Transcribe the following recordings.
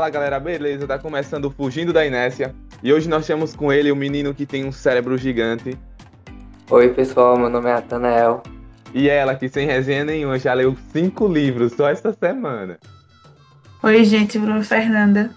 Fala galera, beleza? Tá começando Fugindo da Inércia e hoje nós temos com ele o menino que tem um cérebro gigante. Oi pessoal, meu nome é Atanael. E ela que sem resenha nenhuma já leu cinco livros só esta semana. Oi gente, Bruno Fernanda.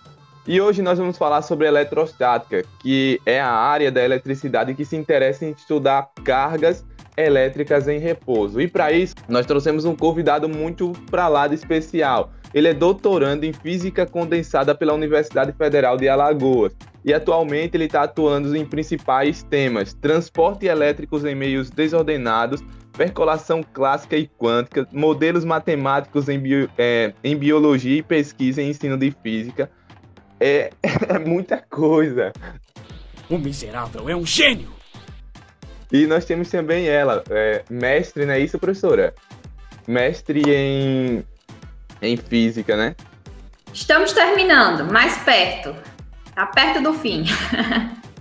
E hoje nós vamos falar sobre eletrostática, que é a área da eletricidade que se interessa em estudar cargas elétricas em repouso. E para isso, nós trouxemos um convidado muito para lá de especial. Ele é doutorando em física condensada pela Universidade Federal de Alagoas. E atualmente ele está atuando em principais temas: transporte elétricos em meios desordenados, percolação clássica e quântica, modelos matemáticos em, bio, é, em biologia e pesquisa em ensino de física. É, é muita coisa. O miserável é um gênio! E nós temos também ela, é, mestre, não é isso, professora? Mestre em em física, né? Estamos terminando, mais perto. Tá perto do fim.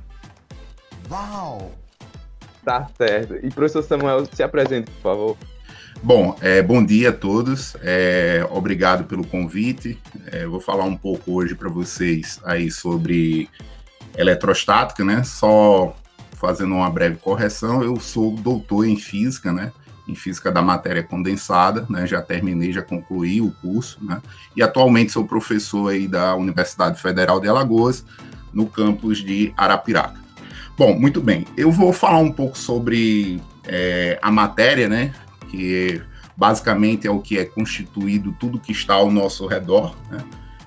Uau! Tá certo. E professor Samuel, se apresente, por favor. Bom, é, bom dia a todos. É, obrigado pelo convite. É, vou falar um pouco hoje para vocês aí sobre eletrostática, né? Só fazendo uma breve correção, eu sou doutor em física, né? Em Física da Matéria Condensada, né, já terminei, já concluí o curso, né, e atualmente sou professor aí da Universidade Federal de Alagoas, no campus de Arapiraca. Bom, muito bem, eu vou falar um pouco sobre é, a matéria, né, que basicamente é o que é constituído tudo que está ao nosso redor, né.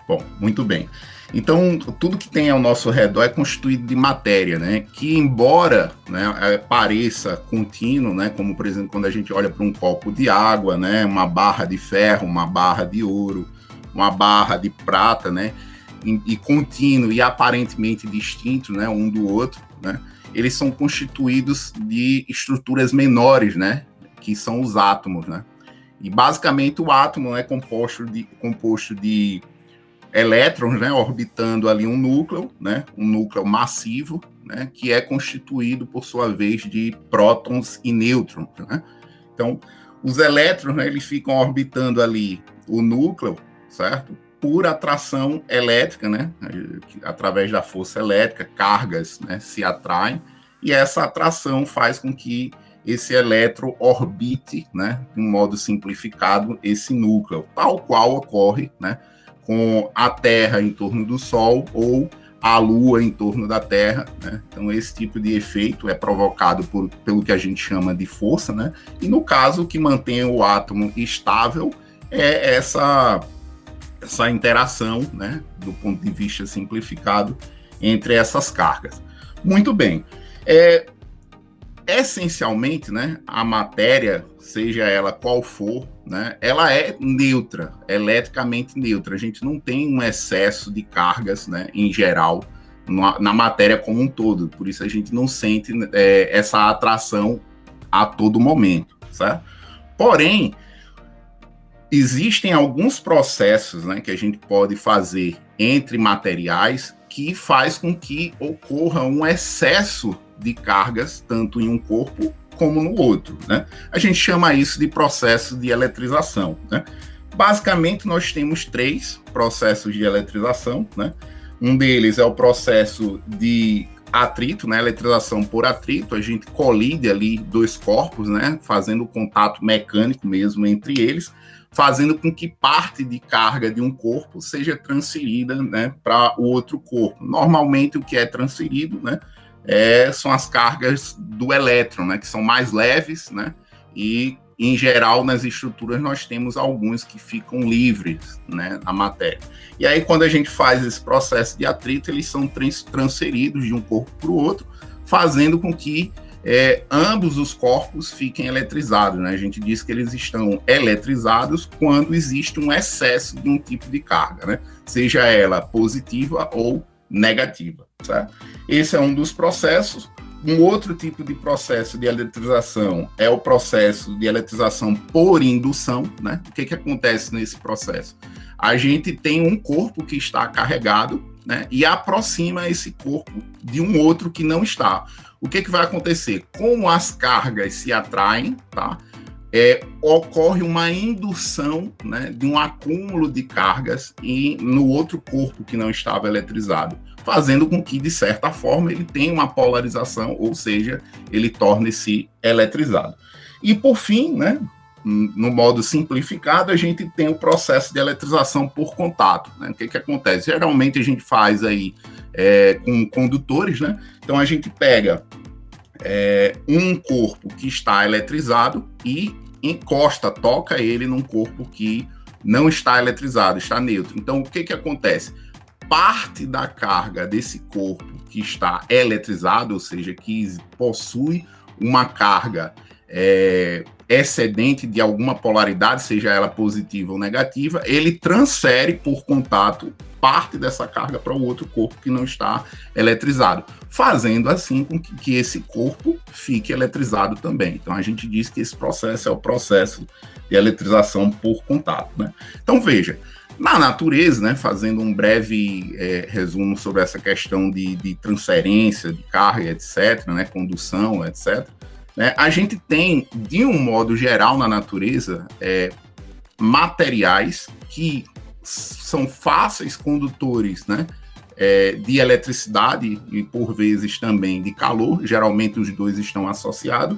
Bom, muito bem. Então, tudo que tem ao nosso redor é constituído de matéria, né? Que embora né, é, pareça contínuo, né? Como por exemplo quando a gente olha para um copo de água, né? Uma barra de ferro, uma barra de ouro, uma barra de prata, né? E, e contínuo e aparentemente distinto, né? Um do outro, né? Eles são constituídos de estruturas menores, né? Que são os átomos, né? E basicamente o átomo é composto de, composto de elétrons, né, orbitando ali um núcleo, né, um núcleo massivo, né, que é constituído por sua vez de prótons e nêutrons, né? Então, os elétrons, né, eles ficam orbitando ali o núcleo, certo? Por atração elétrica, né, através da força elétrica, cargas, né, se atraem e essa atração faz com que esse elétron orbite, né, de um modo simplificado, esse núcleo, tal qual ocorre, né, com a Terra em torno do Sol ou a Lua em torno da Terra. Né? Então, esse tipo de efeito é provocado por, pelo que a gente chama de força, né? e no caso, o que mantém o átomo estável é essa, essa interação, né? do ponto de vista simplificado, entre essas cargas. Muito bem. É, essencialmente, né, a matéria, seja ela qual for, né, ela é neutra, eletricamente neutra. A gente não tem um excesso de cargas, né, em geral, na, na matéria como um todo. Por isso a gente não sente é, essa atração a todo momento, certo? Porém, existem alguns processos, né, que a gente pode fazer entre materiais que faz com que ocorra um excesso de cargas, tanto em um corpo como no outro. Né? A gente chama isso de processo de eletrização. Né? Basicamente, nós temos três processos de eletrização. Né? Um deles é o processo de atrito, né? eletrização por atrito. A gente colide ali dois corpos, né? fazendo contato mecânico mesmo entre eles, fazendo com que parte de carga de um corpo seja transferida né, para o outro corpo. Normalmente, o que é transferido né, é, são as cargas do elétron, né, que são mais leves, né, e em geral nas estruturas nós temos alguns que ficam livres, né, na matéria. E aí quando a gente faz esse processo de atrito, eles são trans transferidos de um corpo para o outro, fazendo com que é, ambos os corpos fiquem eletrizados. Né? A gente diz que eles estão eletrizados quando existe um excesso de um tipo de carga, né? seja ela positiva ou negativa. Certo? Esse é um dos processos. Um outro tipo de processo de eletrização é o processo de eletrização por indução. Né? O que, que acontece nesse processo? A gente tem um corpo que está carregado né, e aproxima esse corpo de um outro que não está. O que, que vai acontecer? Como as cargas se atraem, tá? É, ocorre uma indução né, de um acúmulo de cargas e no outro corpo que não estava eletrizado, fazendo com que, de certa forma, ele tenha uma polarização, ou seja, ele torne-se eletrizado. E por fim, né, no modo simplificado, a gente tem o processo de eletrização por contato. Né? O que, que acontece? Geralmente a gente faz aí é, com condutores, né? Então a gente pega é, um corpo que está eletrizado e encosta, toca ele num corpo que não está eletrizado, está neutro. Então o que, que acontece? Parte da carga desse corpo que está eletrizado, ou seja, que possui uma carga é, excedente de alguma polaridade, seja ela positiva ou negativa, ele transfere por contato parte dessa carga para o outro corpo que não está eletrizado, fazendo assim com que, que, esse corpo fique eletrizado também. Então a gente diz que esse processo é o processo de eletrização por contato. Né? Então veja, na natureza, né, fazendo um breve é, resumo sobre essa questão de, de transferência de carga, etc., né, condução, etc., né? A gente tem, de um modo geral na natureza, é, materiais que são fáceis condutores né, é, de eletricidade e, por vezes, também de calor, geralmente os dois estão associados,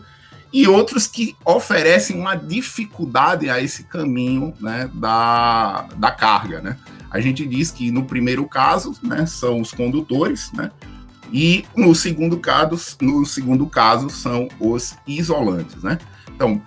e outros que oferecem uma dificuldade a esse caminho né, da, da carga. Né? A gente diz que, no primeiro caso, né, são os condutores, né? E no segundo caso, no segundo caso são os isolantes, né? Então,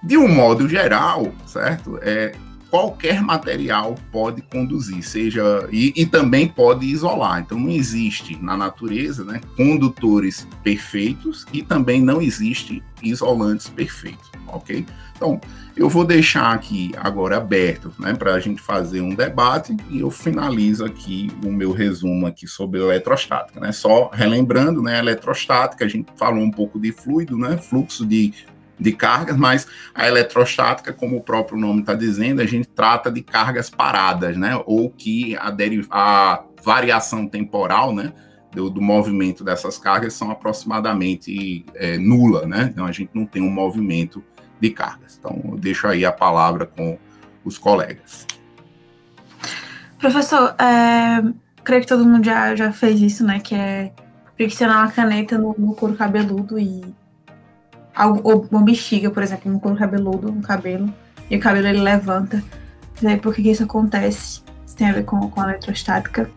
de um modo geral, certo? É, qualquer material pode conduzir, seja e, e, também pode isolar. Então não existe na natureza, né, condutores perfeitos e também não existe isolantes perfeitos, ok? Então eu vou deixar aqui agora aberto, né, para a gente fazer um debate e eu finalizo aqui o meu resumo aqui sobre eletrostática, né? Só relembrando, né, eletrostática, a gente falou um pouco de fluido, né, fluxo de, de cargas, mas a eletrostática, como o próprio nome está dizendo, a gente trata de cargas paradas, né, ou que a, a variação temporal, né, do, do, movimento dessas cargas são aproximadamente é, nula, né? Então a gente não tem um movimento de cargas. Então, eu deixo aí a palavra com os colegas. Professor, é, creio que todo mundo já, já fez isso, né? Que é friccionar uma caneta no, no couro cabeludo e algo, uma bexiga, por exemplo, no couro cabeludo, no cabelo, e o cabelo ele levanta. Aí, por que, que isso acontece? Isso tem a ver com, com a eletrostática?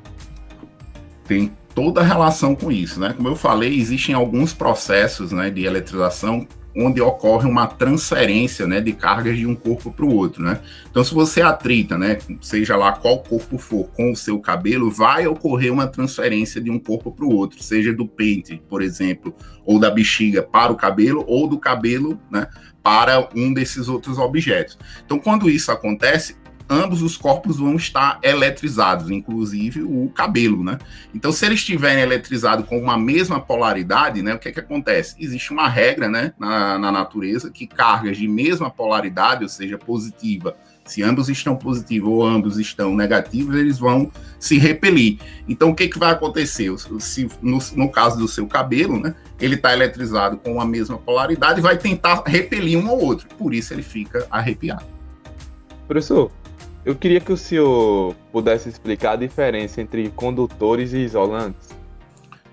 Tem toda a relação com isso, né? Como eu falei, existem alguns processos né, de eletrização onde ocorre uma transferência né, de cargas de um corpo para o outro. Né? Então, se você atrita, né, seja lá qual corpo for, com o seu cabelo, vai ocorrer uma transferência de um corpo para o outro, seja do pente, por exemplo, ou da bexiga para o cabelo, ou do cabelo né, para um desses outros objetos. Então, quando isso acontece, ambos os corpos vão estar eletrizados, inclusive o cabelo, né? Então, se eles estiverem eletrizados com uma mesma polaridade, né, o que é que acontece? Existe uma regra, né, na, na natureza que cargas de mesma polaridade, ou seja, positiva, se ambos estão positivos ou ambos estão negativos, eles vão se repelir. Então, o que, que vai acontecer? Se, no, no caso do seu cabelo, né, ele está eletrizado com a mesma polaridade, vai tentar repelir um ao outro. Por isso ele fica arrepiado. Professor, eu queria que o senhor pudesse explicar a diferença entre condutores e isolantes.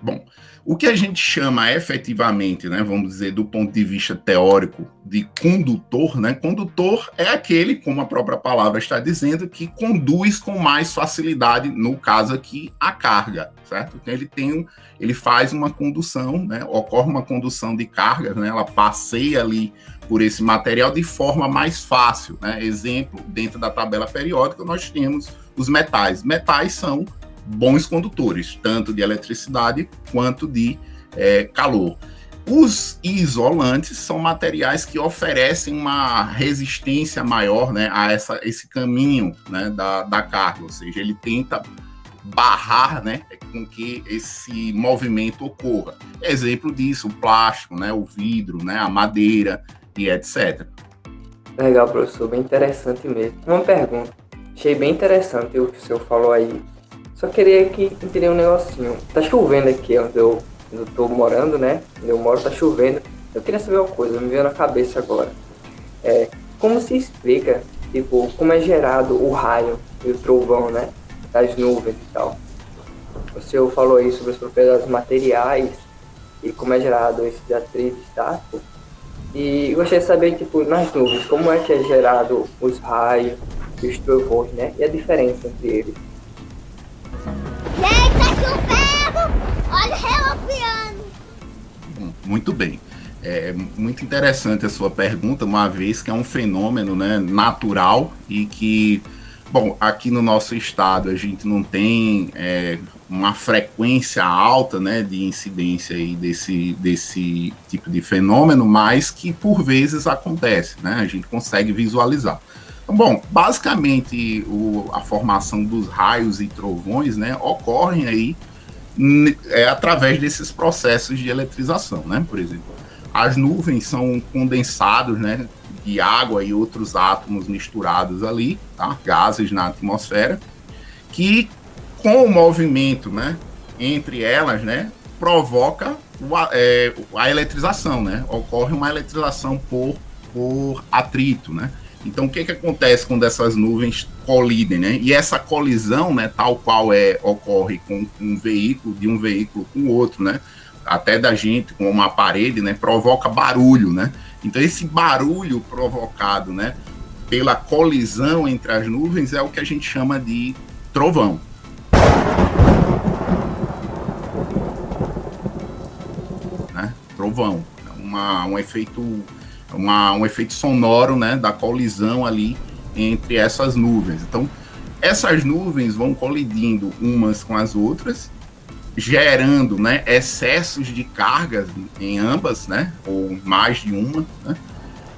Bom, o que a gente chama efetivamente, né, vamos dizer, do ponto de vista teórico, de condutor, né? Condutor é aquele, como a própria palavra está dizendo, que conduz com mais facilidade, no caso aqui, a carga, certo? Então ele tem ele faz uma condução, né? Ocorre uma condução de cargas, né? Ela passeia ali por esse material de forma mais fácil, né? Exemplo, dentro da tabela periódica nós temos os metais. Metais são bons condutores, tanto de eletricidade quanto de é, calor. Os isolantes são materiais que oferecem uma resistência maior né, a essa, esse caminho né, da, da carga, ou seja, ele tenta barrar né, com que esse movimento ocorra. Exemplo disso, o plástico, né, o vidro, né, a madeira e etc. Legal, professor, bem interessante mesmo. Uma pergunta, achei bem interessante o que o senhor falou aí só queria que entender um negocinho. Tá chovendo aqui onde eu, onde eu tô morando, né? Onde eu moro tá chovendo. Eu queria saber uma coisa, me veio na cabeça agora. É, como se explica, tipo, como é gerado o raio e o trovão, né? Das nuvens e tal. O senhor falou aí sobre as propriedades materiais e como é gerado esse atrito estático. E gostaria de saber, tipo, nas nuvens, como é que é gerado os raios e os trovões, né? E a diferença entre eles. Deita aqui o ferro! Olha relampeando! Muito bem. É muito interessante a sua pergunta, uma vez que é um fenômeno né, natural e que, bom, aqui no nosso estado a gente não tem é, uma frequência alta né, de incidência aí desse, desse tipo de fenômeno, mas que por vezes acontece, né, a gente consegue visualizar. Bom, basicamente o, a formação dos raios e trovões né, ocorrem aí é, através desses processos de eletrização, né? Por exemplo, as nuvens são condensados, né, de água e outros átomos misturados ali, tá? Gases na atmosfera, que com o movimento, né, entre elas, né, provoca a, é, a eletrização, né? Ocorre uma eletrização por, por atrito, né? Então, o que, que acontece quando essas nuvens colidem, né? E essa colisão, né, tal qual é ocorre com um veículo, de um veículo com outro, né? Até da gente com uma parede, né? Provoca barulho, né? Então, esse barulho provocado, né? Pela colisão entre as nuvens é o que a gente chama de trovão. Né? Trovão. Uma, um efeito uma, um efeito sonoro né, da colisão ali entre essas nuvens. Então, essas nuvens vão colidindo umas com as outras, gerando né, excessos de cargas em ambas, né, ou mais de uma. Né?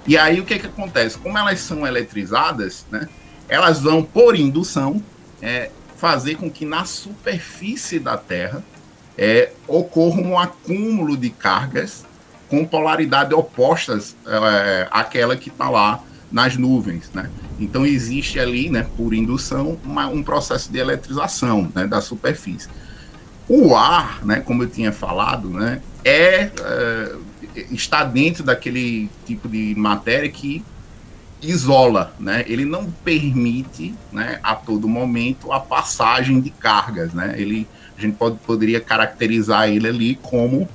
E aí o que, que acontece? Como elas são eletrizadas, né, elas vão, por indução, é, fazer com que na superfície da Terra é, ocorra um acúmulo de cargas com polaridade opostas é, àquela que está lá nas nuvens, né? Então existe ali, né, por indução, uma, um processo de eletrização né, da superfície. O ar, né, como eu tinha falado, né, é, é está dentro daquele tipo de matéria que isola, né? Ele não permite, né, a todo momento a passagem de cargas, né? Ele a gente pode, poderia caracterizar ele ali como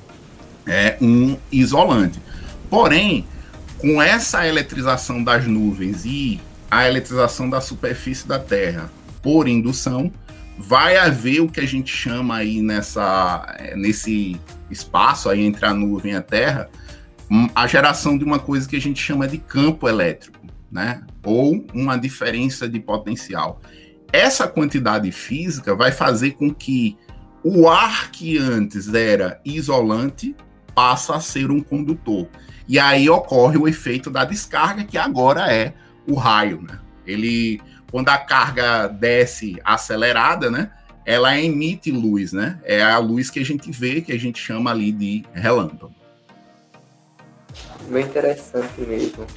é um isolante. Porém, com essa eletrização das nuvens e a eletrização da superfície da Terra por indução, vai haver o que a gente chama aí nessa, é, nesse espaço aí entre a nuvem e a Terra, a geração de uma coisa que a gente chama de campo elétrico, né? Ou uma diferença de potencial. Essa quantidade física vai fazer com que o ar que antes era isolante passa a ser um condutor. E aí ocorre o efeito da descarga, que agora é o raio, né? Ele, quando a carga desce acelerada, né? Ela emite luz, né? É a luz que a gente vê, que a gente chama ali de relâmpago. Bem interessante mesmo.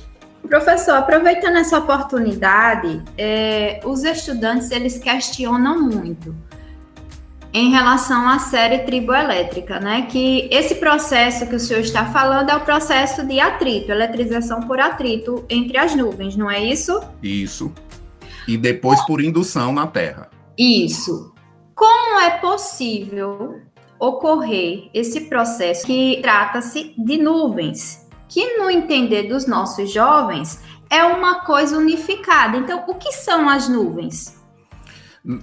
Professor, aproveitando essa oportunidade, é, os estudantes eles questionam muito em relação à série triboelétrica, né? Que esse processo que o senhor está falando é o processo de atrito, eletrização por atrito entre as nuvens, não é isso? Isso. E depois por indução na Terra. Isso. Como é possível ocorrer esse processo que trata-se de nuvens, que no entender dos nossos jovens é uma coisa unificada. Então, o que são as nuvens?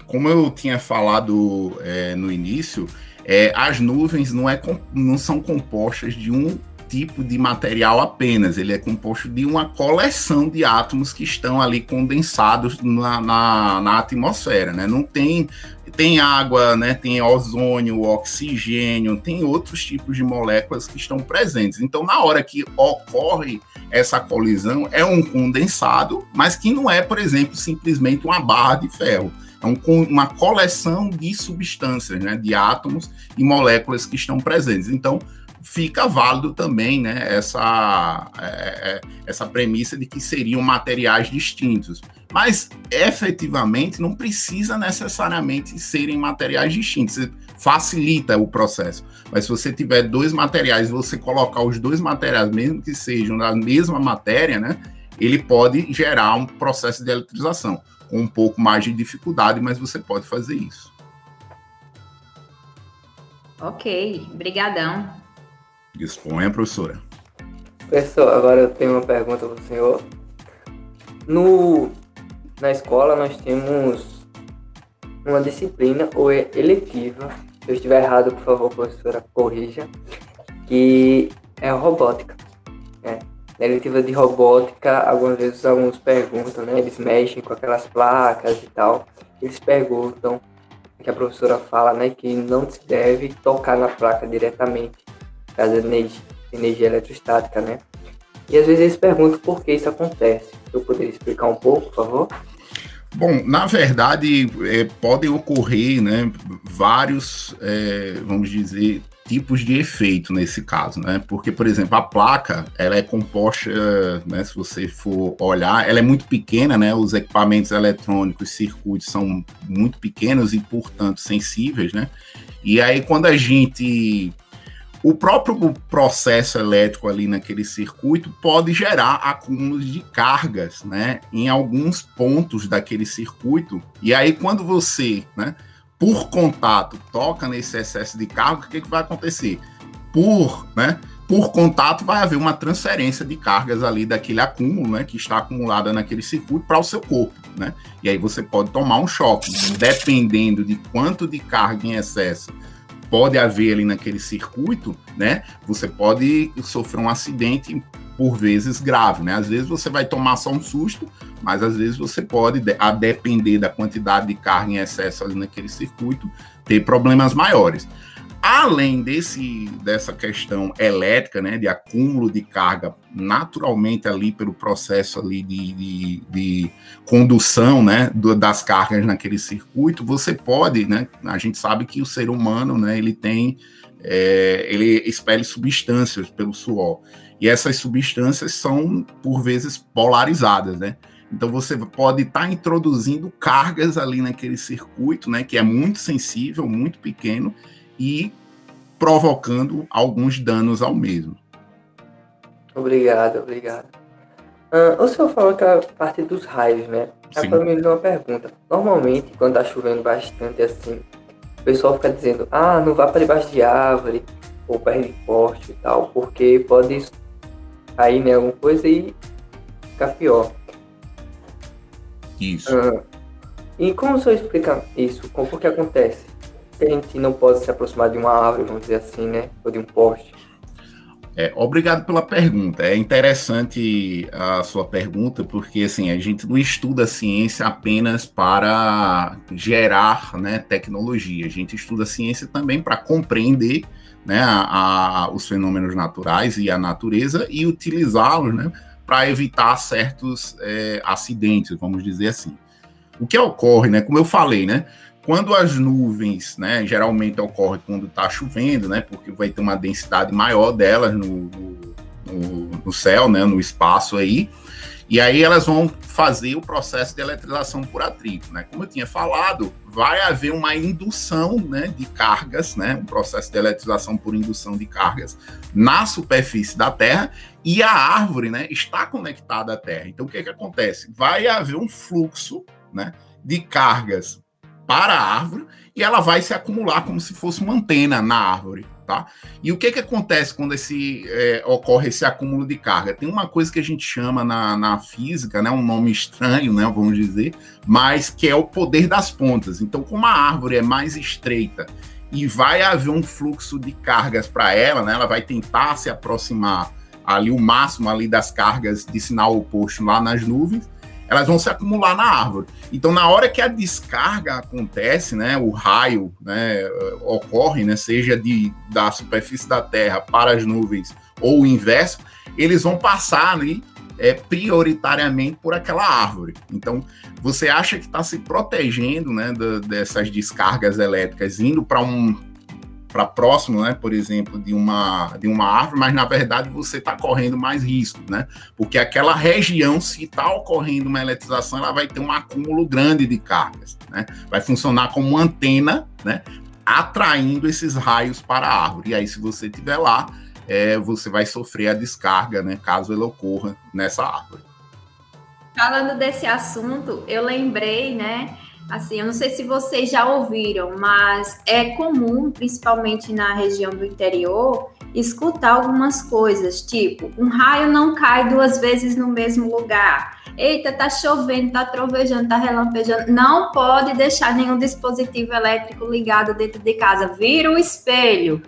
Como eu tinha falado é, no início, é, as nuvens não, é, não são compostas de um tipo de material apenas, ele é composto de uma coleção de átomos que estão ali condensados na, na, na atmosfera, né? Não tem tem água, né? Tem ozônio, oxigênio, tem outros tipos de moléculas que estão presentes. Então, na hora que ocorre essa colisão, é um condensado, mas que não é, por exemplo, simplesmente uma barra de ferro. Então, com uma coleção de substâncias, né, de átomos e moléculas que estão presentes. Então, fica válido também né, essa, é, é, essa premissa de que seriam materiais distintos. Mas, efetivamente, não precisa necessariamente serem materiais distintos. Facilita o processo. Mas se você tiver dois materiais, você colocar os dois materiais, mesmo que sejam da mesma matéria, né? ele pode gerar um processo de eletrização um pouco mais de dificuldade, mas você pode fazer isso. Ok, brigadão. Disponha, professora. Professor, agora eu tenho uma pergunta para o senhor. No, na escola nós temos uma disciplina ou eletiva, se eu estiver errado, por favor, professora, corrija, que é robótica. Né? Na eletiva de robótica, algumas vezes os alunos perguntam, né? Eles mexem com aquelas placas e tal. Eles perguntam, que a professora fala, né? Que não se deve tocar na placa diretamente, por causa da energia, energia eletrostática, né? E às vezes eles perguntam por que isso acontece. Eu poderia explicar um pouco, por favor? Bom, na verdade, é, podem ocorrer né, vários, é, vamos dizer, tipos de efeito nesse caso, né? Porque, por exemplo, a placa, ela é composta, né, se você for olhar, ela é muito pequena, né? Os equipamentos eletrônicos, circuitos são muito pequenos e, portanto, sensíveis, né? E aí, quando a gente o próprio processo elétrico ali naquele circuito pode gerar acúmulos de cargas, né, em alguns pontos daquele circuito. E aí quando você, né, por contato toca nesse excesso de carga, o que, que vai acontecer? Por, né, por contato vai haver uma transferência de cargas ali daquele acúmulo, né, que está acumulada naquele circuito para o seu corpo, né? E aí você pode tomar um choque, dependendo de quanto de carga em excesso pode haver ali naquele circuito, né? Você pode sofrer um acidente por vezes grave, né? Às vezes você vai tomar só um susto, mas às vezes você pode, a depender da quantidade de carga em excesso ali naquele circuito, ter problemas maiores. Além desse, dessa questão elétrica, né, de acúmulo de carga naturalmente ali pelo processo ali de, de, de condução, né, do, das cargas naquele circuito, você pode, né, a gente sabe que o ser humano, né, ele tem, é, ele expele substâncias pelo suor, e essas substâncias são, por vezes, polarizadas, né, então você pode estar tá introduzindo cargas ali naquele circuito, né, que é muito sensível, muito pequeno, e provocando alguns danos ao mesmo. Obrigado, obrigado. Uh, o senhor falou que a parte dos raios, né? Sim. Agora me uma pergunta. Normalmente, quando tá chovendo bastante assim, o pessoal fica dizendo, ah, não vá para debaixo de árvore, ou perto de poste e tal, porque pode cair né, alguma coisa e ficar pior. Isso. Uh, e como o senhor explica isso? Como, por que acontece? que a gente não pode se aproximar de uma árvore, vamos dizer assim, né? Ou de um poste? É, obrigado pela pergunta. É interessante a sua pergunta, porque assim, a gente não estuda ciência apenas para gerar né, tecnologia, a gente estuda ciência também para compreender né, a, a, os fenômenos naturais e a natureza e utilizá-los né, para evitar certos é, acidentes, vamos dizer assim. O que ocorre, né, como eu falei, né, quando as nuvens, né, geralmente ocorre quando está chovendo, né, porque vai ter uma densidade maior delas no, no, no, céu, né, no espaço aí, e aí elas vão fazer o processo de eletrização por atrito, né? Como eu tinha falado, vai haver uma indução, né, de cargas, né, um processo de eletrização por indução de cargas na superfície da Terra e a árvore, né, está conectada à Terra. Então o que que acontece? Vai haver um fluxo, né, de cargas para a árvore e ela vai se acumular como se fosse uma antena na árvore, tá? E o que que acontece quando esse é, ocorre esse acúmulo de carga? Tem uma coisa que a gente chama na, na física, né, um nome estranho, né, vamos dizer, mas que é o poder das pontas. Então, como a árvore é mais estreita e vai haver um fluxo de cargas para ela, né, ela vai tentar se aproximar ali o máximo ali das cargas de sinal oposto lá nas nuvens elas vão se acumular na árvore. Então, na hora que a descarga acontece, né, o raio né, ocorre, né, seja de, da superfície da Terra para as nuvens ou o inverso, eles vão passar ali é, prioritariamente por aquela árvore. Então, você acha que está se protegendo né, dessas descargas elétricas, indo para um para próximo, né, por exemplo, de uma, de uma árvore, mas na verdade você está correndo mais risco, né? Porque aquela região, se está ocorrendo uma eletrização, ela vai ter um acúmulo grande de cargas, né? Vai funcionar como uma antena, né? Atraindo esses raios para a árvore. E aí, se você estiver lá, é, você vai sofrer a descarga, né? Caso ela ocorra nessa árvore. Falando desse assunto, eu lembrei, né? Assim, eu não sei se vocês já ouviram, mas é comum, principalmente na região do interior, escutar algumas coisas, tipo, um raio não cai duas vezes no mesmo lugar. Eita, tá chovendo, tá trovejando, tá relampejando. Não pode deixar nenhum dispositivo elétrico ligado dentro de casa. Vira o espelho.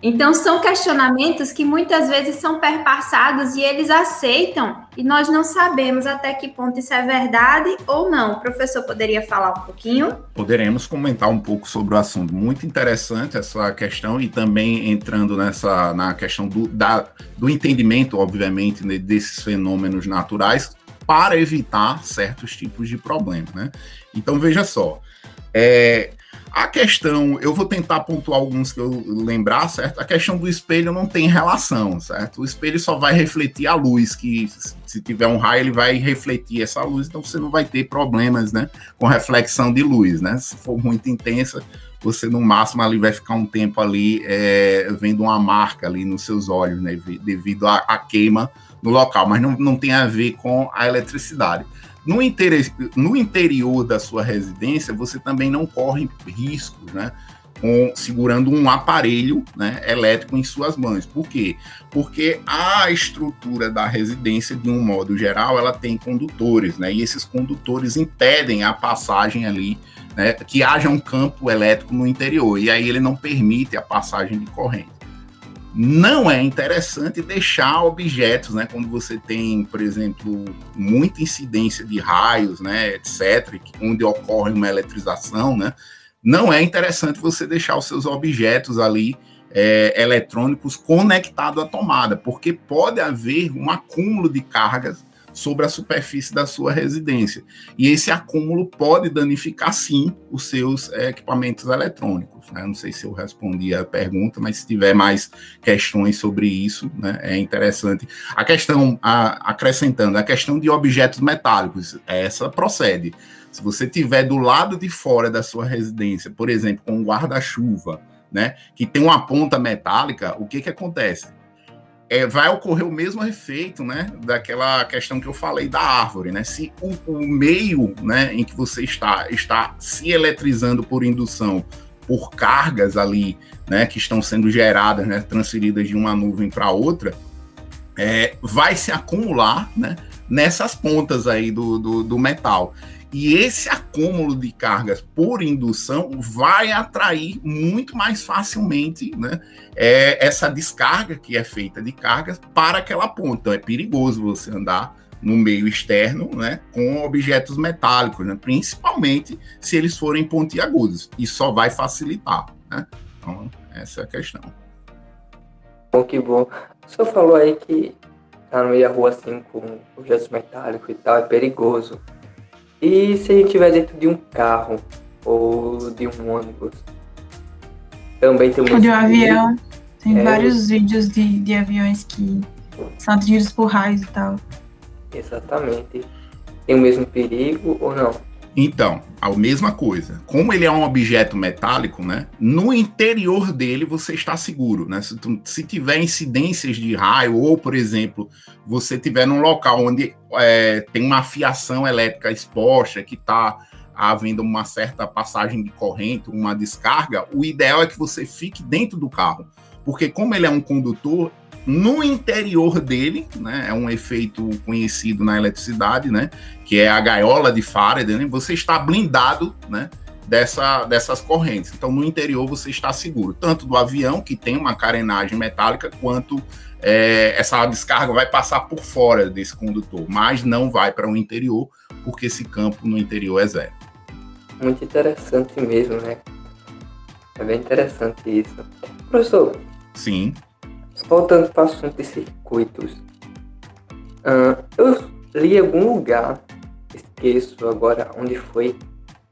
Então, são questionamentos que muitas vezes são perpassados e eles aceitam, e nós não sabemos até que ponto isso é verdade ou não. O professor poderia falar um pouquinho? Poderemos comentar um pouco sobre o assunto. Muito interessante essa questão, e também entrando nessa na questão do, da, do entendimento, obviamente, desses fenômenos naturais, para evitar certos tipos de problemas. Né? Então, veja só. É, a questão, eu vou tentar pontuar alguns que eu lembrar, certo? A questão do espelho não tem relação, certo? O espelho só vai refletir a luz, que se tiver um raio, ele vai refletir essa luz, então você não vai ter problemas, né? Com reflexão de luz, né? Se for muito intensa, você no máximo ali vai ficar um tempo ali é, vendo uma marca ali nos seus olhos, né? Devido à queima no local, mas não, não tem a ver com a eletricidade. No, inter... no interior da sua residência, você também não corre riscos, né? Com, segurando um aparelho né, elétrico em suas mãos. Por quê? Porque a estrutura da residência, de um modo geral, ela tem condutores, né? E esses condutores impedem a passagem ali, né? Que haja um campo elétrico no interior. E aí ele não permite a passagem de corrente não é interessante deixar objetos, né? Quando você tem, por exemplo, muita incidência de raios, né, etc., onde ocorre uma eletrização, né? Não é interessante você deixar os seus objetos ali é, eletrônicos conectados à tomada, porque pode haver um acúmulo de cargas sobre a superfície da sua residência. E esse acúmulo pode danificar, sim, os seus é, equipamentos eletrônicos. Né? Não sei se eu respondi a pergunta, mas se tiver mais questões sobre isso, né, é interessante. A questão, a, acrescentando, a questão de objetos metálicos, essa procede. Se você tiver do lado de fora da sua residência, por exemplo, com um guarda-chuva, né, que tem uma ponta metálica, o que que acontece? É, vai ocorrer o mesmo efeito, né, daquela questão que eu falei da árvore, né? Se o, o, meio, né, em que você está está se eletrizando por indução por cargas ali, né, que estão sendo geradas, né, transferidas de uma nuvem para outra, é, vai se acumular, né, nessas pontas aí do, do, do metal. E esse acúmulo de cargas por indução vai atrair muito mais facilmente né, é, essa descarga que é feita de cargas para aquela ponta. Então é perigoso você andar no meio externo né, com objetos metálicos, né, principalmente se eles forem pontiagudos. E só vai facilitar. Né? Então, essa é a questão. Bom, que bom. O senhor falou aí que tá no meio da rua assim com objetos metálicos e tal, é perigoso. E se a gente estiver dentro de um carro ou de um ônibus? Também tem um. De um avião. Tem é... vários vídeos de, de aviões que são atingidos por raios e tal. Exatamente. Tem o mesmo perigo ou não? Então, a mesma coisa. Como ele é um objeto metálico, né? No interior dele você está seguro, né? Se, tu, se tiver incidências de raio ou, por exemplo, você tiver num local onde é, tem uma fiação elétrica exposta que está havendo uma certa passagem de corrente, uma descarga, o ideal é que você fique dentro do carro, porque como ele é um condutor, no interior dele, né, é um efeito conhecido na eletricidade, né, que é a gaiola de Faraday, né, você está blindado, né, dessa, dessas correntes. Então, no interior você está seguro, tanto do avião, que tem uma carenagem metálica, quanto é, essa descarga vai passar por fora desse condutor, mas não vai para o interior, porque esse campo no interior é zero. Muito interessante mesmo, né? É bem interessante isso. Professor. Sim voltando para o assunto de circuitos, uh, eu li em algum lugar, esqueço agora onde foi,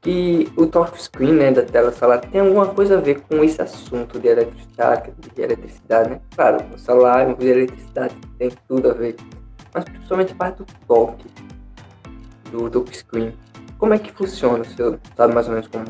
que o touchscreen né, da tela celular tem alguma coisa a ver com esse assunto de eletricidade, de eletricidade, né? Claro, o uma coisa de eletricidade, tem tudo a ver, mas principalmente a parte do toque do touchscreen. Como é que funciona? Você sabe mais ou menos como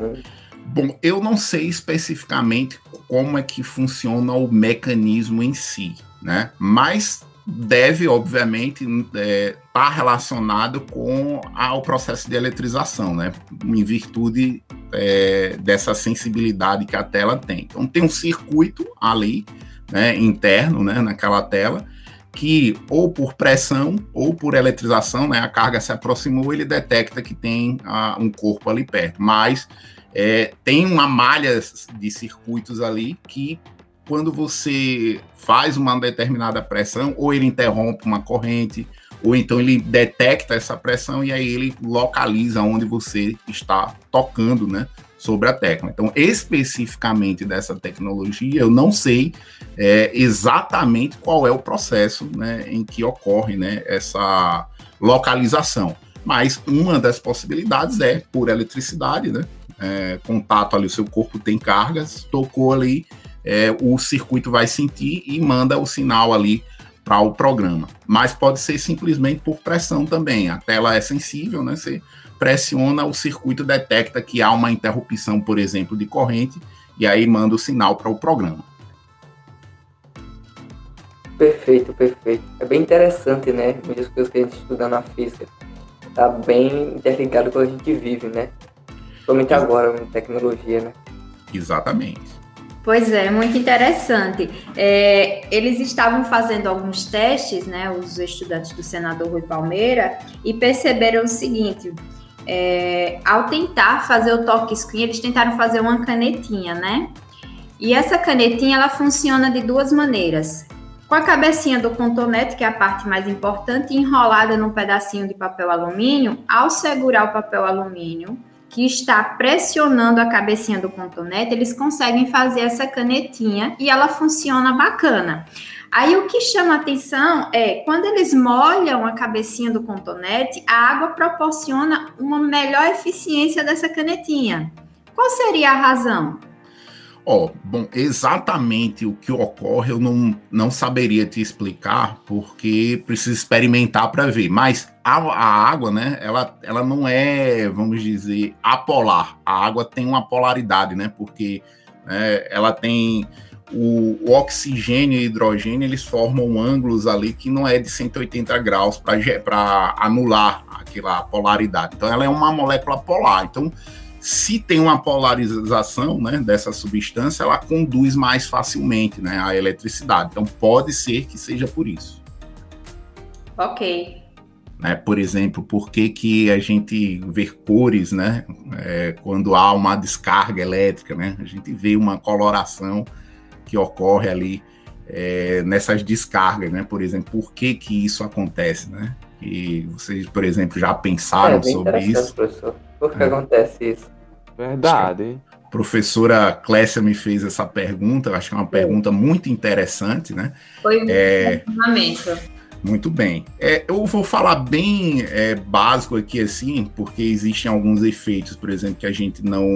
Bom, eu não sei especificamente como é que funciona o mecanismo em si, né? Mas deve, obviamente, estar é, tá relacionado com a, o processo de eletrização, né? Em virtude é, dessa sensibilidade que a tela tem. Então, tem um circuito ali, né, interno, né, naquela tela, que ou por pressão ou por eletrização, né, a carga se aproximou, ele detecta que tem ah, um corpo ali perto. Mas é, tem uma malha de circuitos ali que quando você faz uma determinada pressão, ou ele interrompe uma corrente, ou então ele detecta essa pressão e aí ele localiza onde você está tocando, né, sobre a tecla. Então, especificamente dessa tecnologia, eu não sei é, exatamente qual é o processo, né, em que ocorre, né, essa localização. Mas uma das possibilidades é por eletricidade, né, é, contato ali, o seu corpo tem cargas, tocou ali, é, o circuito vai sentir e manda o sinal ali para o programa. Mas pode ser simplesmente por pressão também. A tela é sensível, né? Você pressiona, o circuito detecta que há uma interrupção, por exemplo, de corrente, e aí manda o sinal para o programa. Perfeito, perfeito. É bem interessante, né? Muitas coisas que a gente estuda na física. Tá bem interligado com o que a gente vive, né? Somente agora, com tecnologia, né? Exatamente. Pois é, muito interessante. É, eles estavam fazendo alguns testes, né, os estudantes do senador Rui Palmeira, e perceberam o seguinte: é, ao tentar fazer o toque screen, eles tentaram fazer uma canetinha, né? E essa canetinha ela funciona de duas maneiras. Com a cabecinha do contonete, que é a parte mais importante, enrolada num pedacinho de papel alumínio, ao segurar o papel alumínio, que está pressionando a cabecinha do contonete, eles conseguem fazer essa canetinha e ela funciona bacana. Aí o que chama atenção é quando eles molham a cabecinha do contonete, a água proporciona uma melhor eficiência dessa canetinha. Qual seria a razão? Ó, oh, bom, exatamente o que ocorre eu não, não saberia te explicar, porque preciso experimentar para ver. Mas a, a, água, né, ela, ela não é, vamos dizer, apolar. A água tem uma polaridade, né, porque né, ela tem o, o, oxigênio e hidrogênio, eles formam ângulos ali que não é de 180 graus para anular aquela polaridade. Então, ela é uma molécula polar. Então, se tem uma polarização né, dessa substância, ela conduz mais facilmente né, a eletricidade. Então, pode ser que seja por isso. Ok. Né, por exemplo, por que, que a gente vê cores né, é, quando há uma descarga elétrica? Né? A gente vê uma coloração que ocorre ali é, nessas descargas, né? Por exemplo, por que que isso acontece, né? E vocês, por exemplo, já pensaram é, sobre isso? Professor. Por que é. acontece isso? Verdade. A professora Clécia me fez essa pergunta, acho que é uma pergunta muito interessante, né? Foi um é, muito bem. É, eu vou falar bem é, básico aqui, assim, porque existem alguns efeitos, por exemplo, que a gente não,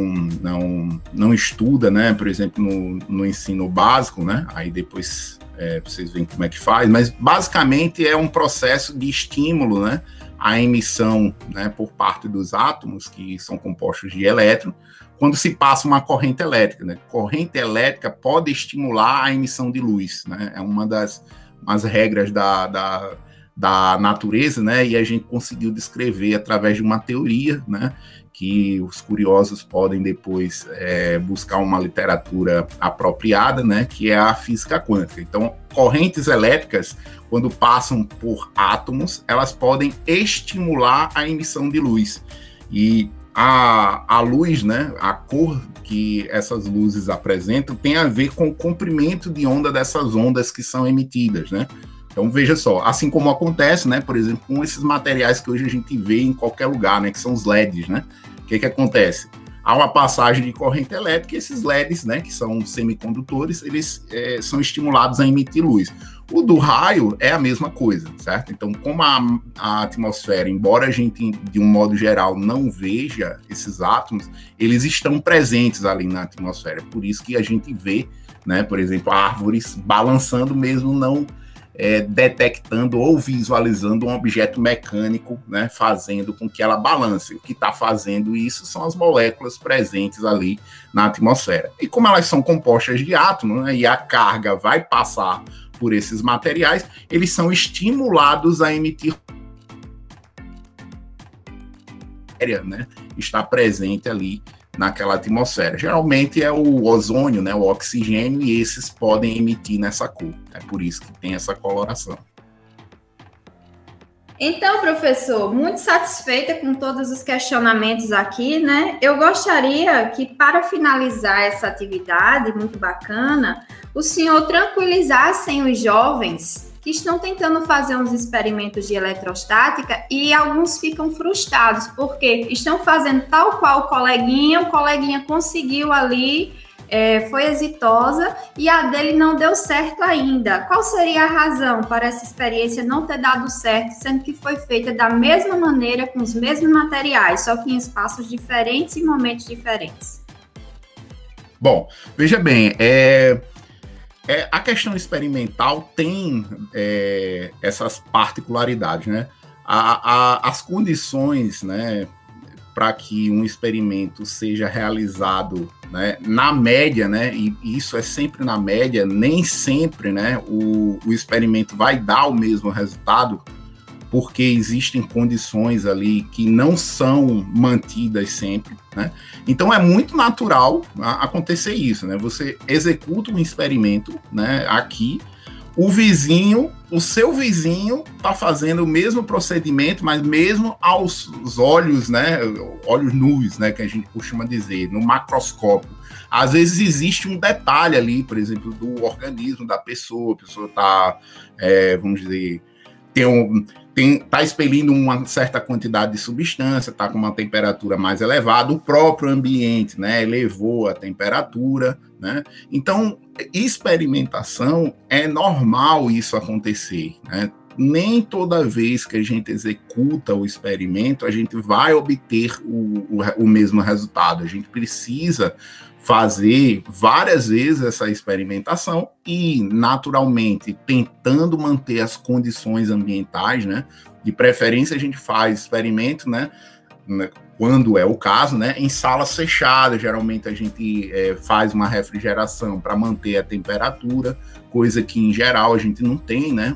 não, não estuda, né? Por exemplo, no, no ensino básico, né? Aí depois é, vocês veem como é que faz, mas basicamente é um processo de estímulo, né? A emissão né, por parte dos átomos, que são compostos de elétron, quando se passa uma corrente elétrica. Né? Corrente elétrica pode estimular a emissão de luz, né? É uma das as regras da, da, da natureza, né? E a gente conseguiu descrever através de uma teoria, né? Que os curiosos podem depois é, buscar uma literatura apropriada, né? Que é a física quântica. Então, correntes elétricas, quando passam por átomos, elas podem estimular a emissão de luz. E a, a luz, né, a cor que essas luzes apresentam tem a ver com o comprimento de onda dessas ondas que são emitidas, né? Então veja só, assim como acontece, né, por exemplo, com esses materiais que hoje a gente vê em qualquer lugar, né, que são os LEDs, né? O que que acontece? Há uma passagem de corrente elétrica e esses LEDs, né, que são semicondutores, eles é, são estimulados a emitir luz. O do raio é a mesma coisa, certo? Então, como a, a, atmosfera, embora a gente, de um modo geral, não veja esses átomos, eles estão presentes ali na atmosfera. Por isso que a gente vê, né, por exemplo, árvores balançando mesmo não é, detectando ou visualizando um objeto mecânico, né, fazendo com que ela balance. O que está fazendo isso são as moléculas presentes ali na atmosfera. E como elas são compostas de átomos, né, e a carga vai passar por esses materiais, eles são estimulados a emitir né, está presente ali naquela atmosfera. Geralmente é o ozônio, né, o oxigênio, e esses podem emitir nessa cor. É por isso que tem essa coloração. Então, professor, muito satisfeita com todos os questionamentos aqui, né? Eu gostaria que, para finalizar essa atividade muito bacana, o senhor tranquilizassem os jovens que estão tentando fazer uns experimentos de eletrostática e alguns ficam frustrados, porque estão fazendo tal qual o coleguinha, o coleguinha conseguiu ali, é, foi exitosa e a dele não deu certo ainda. Qual seria a razão para essa experiência não ter dado certo, sendo que foi feita da mesma maneira, com os mesmos materiais, só que em espaços diferentes e momentos diferentes? Bom, veja bem, é, é, a questão experimental tem é, essas particularidades, né? A, a, as condições, né, para que um experimento seja realizado, né, na média, né, e isso é sempre na média, nem sempre, né, o, o experimento vai dar o mesmo resultado porque existem condições ali que não são mantidas sempre, né? Então é muito natural acontecer isso, né? Você executa um experimento, né, aqui, o vizinho, o seu vizinho está fazendo o mesmo procedimento, mas mesmo aos olhos, né, olhos nus, né, que a gente costuma dizer, no macroscópio. Às vezes existe um detalhe ali, por exemplo, do organismo da pessoa, a pessoa está, é, vamos dizer, tem um está expelindo uma certa quantidade de substância, está com uma temperatura mais elevada, o próprio ambiente né, elevou a temperatura. Né? Então, experimentação é normal isso acontecer. Né? Nem toda vez que a gente executa o experimento, a gente vai obter o, o, o mesmo resultado. A gente precisa fazer várias vezes essa experimentação e, naturalmente, tentando manter as condições ambientais, né? De preferência, a gente faz experimento, né? Quando é o caso, né? Em salas fechadas, geralmente a gente é, faz uma refrigeração para manter a temperatura, coisa que em geral a gente não tem, né?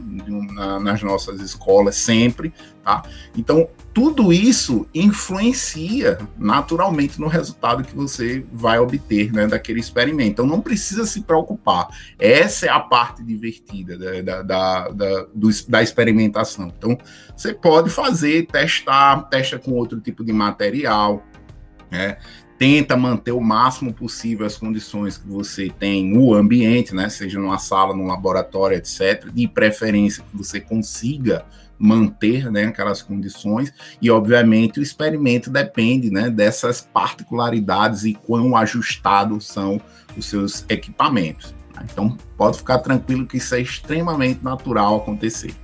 nas nossas escolas sempre, tá? Então tudo isso influencia naturalmente no resultado que você vai obter né, daquele experimento. Então não precisa se preocupar. Essa é a parte divertida da, da, da, do, da experimentação. Então você pode fazer, testar, testa com outro tipo de material. Né? tenta manter o máximo possível as condições que você tem no ambiente, né? Seja numa sala, num laboratório, etc. De preferência que você consiga manter né, aquelas condições e obviamente o experimento depende né, dessas particularidades e quão ajustados são os seus equipamentos. Tá? Então pode ficar tranquilo que isso é extremamente natural acontecer.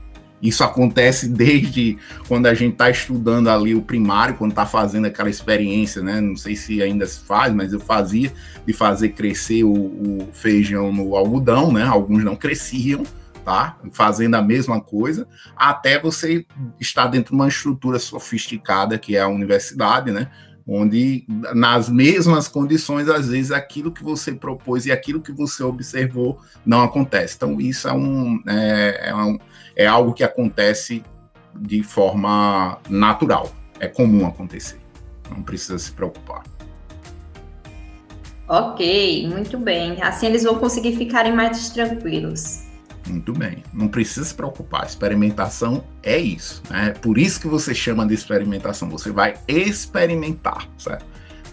Isso acontece desde quando a gente está estudando ali o primário, quando está fazendo aquela experiência, né? Não sei se ainda se faz, mas eu fazia de fazer crescer o, o feijão no algodão, né? Alguns não cresciam, tá? Fazendo a mesma coisa, até você estar dentro de uma estrutura sofisticada que é a universidade, né? Onde, nas mesmas condições, às vezes aquilo que você propôs e aquilo que você observou não acontece. Então, isso é, um, é, é, um, é algo que acontece de forma natural, é comum acontecer. Não precisa se preocupar. Ok, muito bem. Assim eles vão conseguir ficarem mais tranquilos. Muito bem. Não precisa se preocupar. Experimentação é isso. Né? Por isso que você chama de experimentação. Você vai experimentar, certo?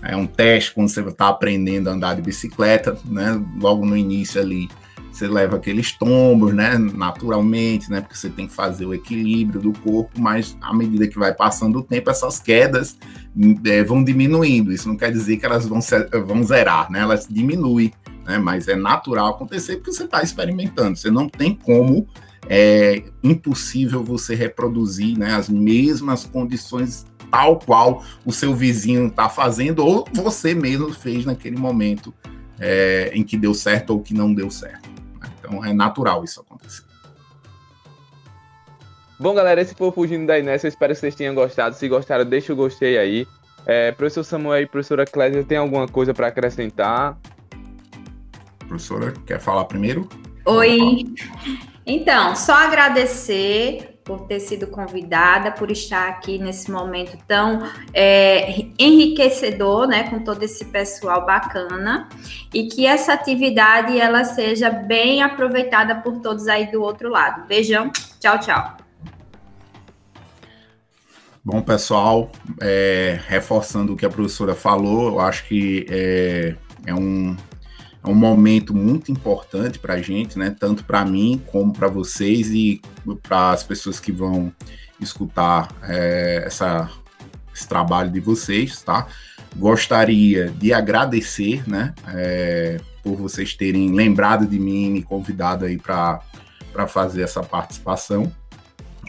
É um teste quando você está aprendendo a andar de bicicleta, né? Logo no início ali, você leva aqueles tombos, né? Naturalmente, né? Porque você tem que fazer o equilíbrio do corpo, mas à medida que vai passando o tempo, essas quedas é, vão diminuindo. Isso não quer dizer que elas vão, vão zerar, né? Elas diminuem né? Mas é natural acontecer porque você está experimentando. Você não tem como, é impossível você reproduzir né, as mesmas condições tal qual o seu vizinho está fazendo ou você mesmo fez naquele momento é, em que deu certo ou que não deu certo. Então é natural isso acontecer. Bom, galera, esse foi o Fugindo da Inés. Eu espero que vocês tenham gostado. Se gostaram, deixa o gostei aí. É, professor Samuel e professora Clésia, tem alguma coisa para acrescentar? Professora, quer falar primeiro? Oi. Então, só agradecer por ter sido convidada, por estar aqui nesse momento tão é, enriquecedor, né, com todo esse pessoal bacana, e que essa atividade ela seja bem aproveitada por todos aí do outro lado. Beijão, tchau, tchau. Bom, pessoal, é, reforçando o que a professora falou, eu acho que é, é um, é um momento muito importante para a gente, né? Tanto para mim como para vocês e para as pessoas que vão escutar é, essa, esse trabalho de vocês, tá? Gostaria de agradecer, né? É, por vocês terem lembrado de mim e me convidado aí para fazer essa participação,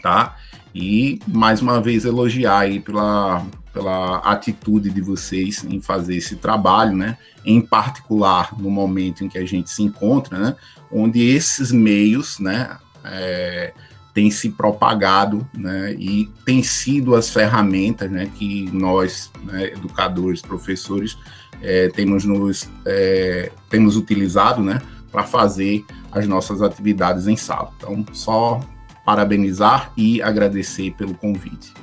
tá? E mais uma vez elogiar aí pela, pela atitude de vocês em fazer esse trabalho, né? Em particular no momento em que a gente se encontra, né? Onde esses meios, né? É, têm se propagado, né? E têm sido as ferramentas, né? Que nós, né, educadores, professores, é, temos nos é, temos utilizado, né? Para fazer as nossas atividades em sala. Então, só parabenizar e agradecer pelo convite.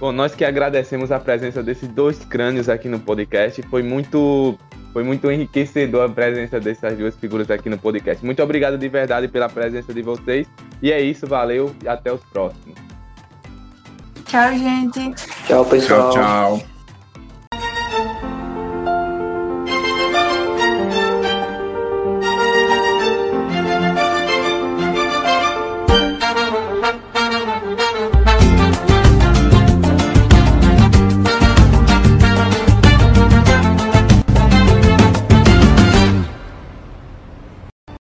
Bom, nós que agradecemos a presença desses dois crânios aqui no podcast. Foi muito, foi muito enriquecedor a presença dessas duas figuras aqui no podcast. Muito obrigado de verdade pela presença de vocês. E é isso, valeu e até os próximos. Tchau, gente. Tchau, pessoal. Tchau, tchau.